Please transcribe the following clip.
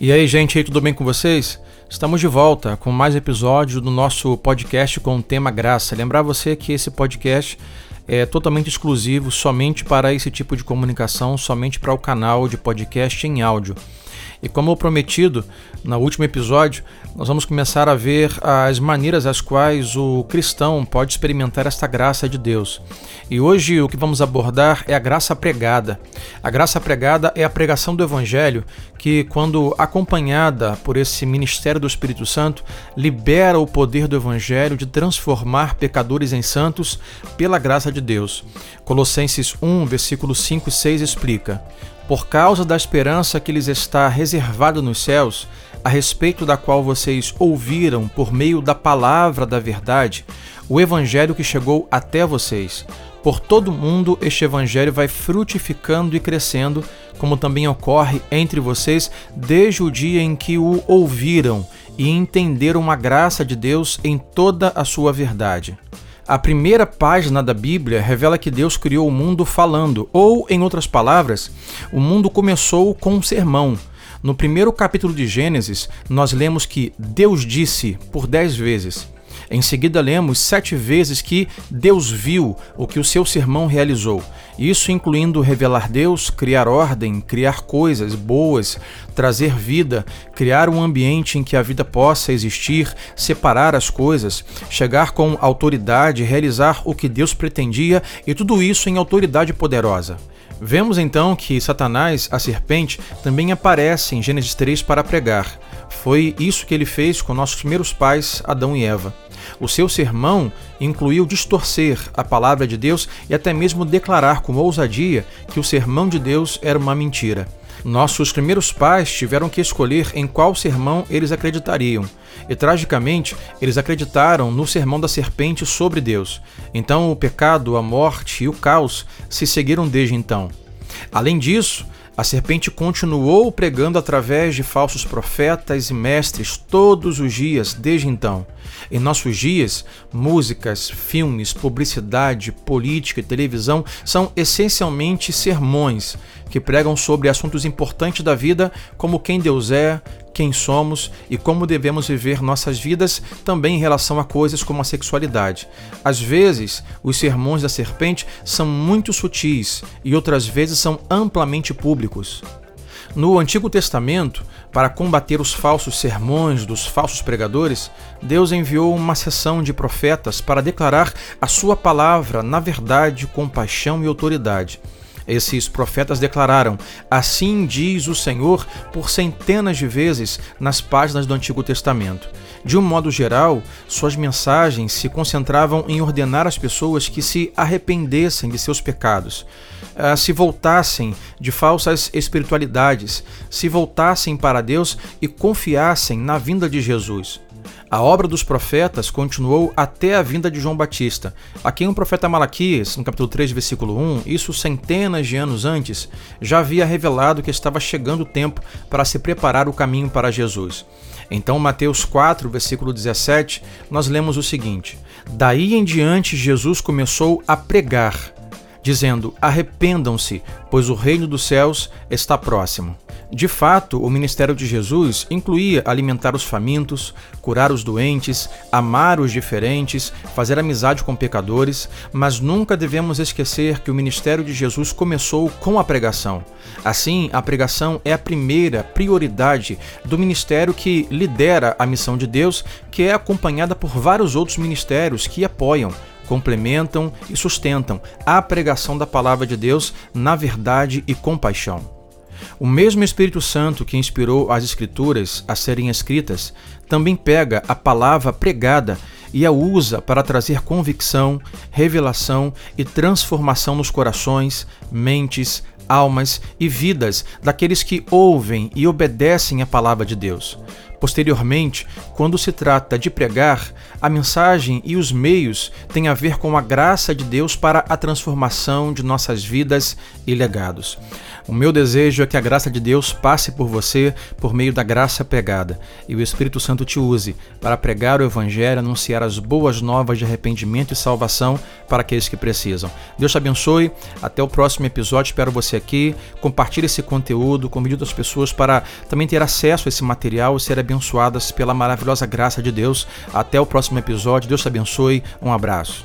E aí, gente, tudo bem com vocês? Estamos de volta com mais episódios do nosso podcast com o tema graça. Lembrar você que esse podcast é totalmente exclusivo somente para esse tipo de comunicação, somente para o canal de podcast em áudio. E como prometido no último episódio, nós vamos começar a ver as maneiras às quais o cristão pode experimentar esta graça de Deus. E hoje o que vamos abordar é a graça pregada. A graça pregada é a pregação do Evangelho que, quando acompanhada por esse ministério do Espírito Santo, libera o poder do Evangelho de transformar pecadores em santos pela graça de Deus. Colossenses 1, versículos 5 e 6 explica por causa da esperança que lhes está reservada nos céus, a respeito da qual vocês ouviram por meio da palavra da verdade, o evangelho que chegou até vocês. Por todo o mundo, este evangelho vai frutificando e crescendo, como também ocorre entre vocês desde o dia em que o ouviram e entenderam a graça de Deus em toda a sua verdade. A primeira página da Bíblia revela que Deus criou o mundo falando, ou, em outras palavras, o mundo começou com um sermão. No primeiro capítulo de Gênesis, nós lemos que Deus disse por dez vezes. Em seguida, lemos sete vezes que Deus viu o que o seu sermão realizou. Isso incluindo revelar Deus, criar ordem, criar coisas boas, trazer vida, criar um ambiente em que a vida possa existir, separar as coisas, chegar com autoridade, realizar o que Deus pretendia e tudo isso em autoridade poderosa. Vemos então que Satanás, a serpente, também aparece em Gênesis 3 para pregar. Foi isso que ele fez com nossos primeiros pais, Adão e Eva. O seu sermão incluiu distorcer a palavra de Deus e até mesmo declarar com ousadia que o sermão de Deus era uma mentira. Nossos primeiros pais tiveram que escolher em qual sermão eles acreditariam. E tragicamente, eles acreditaram no sermão da serpente sobre Deus. Então, o pecado, a morte e o caos se seguiram desde então. Além disso, a serpente continuou pregando através de falsos profetas e mestres todos os dias desde então. Em nossos dias, músicas, filmes, publicidade, política e televisão são essencialmente sermões que pregam sobre assuntos importantes da vida, como quem Deus é, quem somos e como devemos viver nossas vidas também em relação a coisas como a sexualidade. Às vezes, os sermões da serpente são muito sutis e outras vezes são amplamente públicos. No Antigo Testamento, para combater os falsos sermões dos falsos pregadores, Deus enviou uma seção de profetas para declarar a sua palavra na verdade, compaixão e autoridade. Esses profetas declararam: Assim diz o Senhor, por centenas de vezes nas páginas do Antigo Testamento. De um modo geral, suas mensagens se concentravam em ordenar às pessoas que se arrependessem de seus pecados, eh, se voltassem de falsas espiritualidades, se voltassem para Deus e confiassem na vinda de Jesus. A obra dos profetas continuou até a vinda de João Batista, a quem o profeta Malaquias, no capítulo 3, versículo 1, isso centenas de anos antes, já havia revelado que estava chegando o tempo para se preparar o caminho para Jesus. Então, Mateus 4, versículo 17, nós lemos o seguinte: Daí em diante Jesus começou a pregar, dizendo: Arrependam-se, pois o reino dos céus está próximo. De fato, o ministério de Jesus incluía alimentar os famintos, curar os doentes, amar os diferentes, fazer amizade com pecadores, mas nunca devemos esquecer que o ministério de Jesus começou com a pregação. Assim, a pregação é a primeira prioridade do ministério que lidera a missão de Deus, que é acompanhada por vários outros ministérios que apoiam complementam e sustentam a pregação da palavra de Deus na verdade e compaixão. O mesmo Espírito Santo que inspirou as Escrituras a serem escritas também pega a palavra pregada e a usa para trazer convicção, revelação e transformação nos corações, mentes, almas e vidas daqueles que ouvem e obedecem a palavra de Deus. Posteriormente, quando se trata de pregar, a mensagem e os meios têm a ver com a graça de Deus para a transformação de nossas vidas e legados. O meu desejo é que a graça de Deus passe por você por meio da graça pregada e o Espírito Santo te use para pregar o Evangelho, anunciar as boas novas de arrependimento e salvação para aqueles que precisam. Deus te abençoe. Até o próximo episódio. Espero você aqui. Compartilhe esse conteúdo, convide outras pessoas para também ter acesso a esse material e ser abençoadas pela maravilhosa graça de Deus. Até o próximo episódio. Deus te abençoe. Um abraço.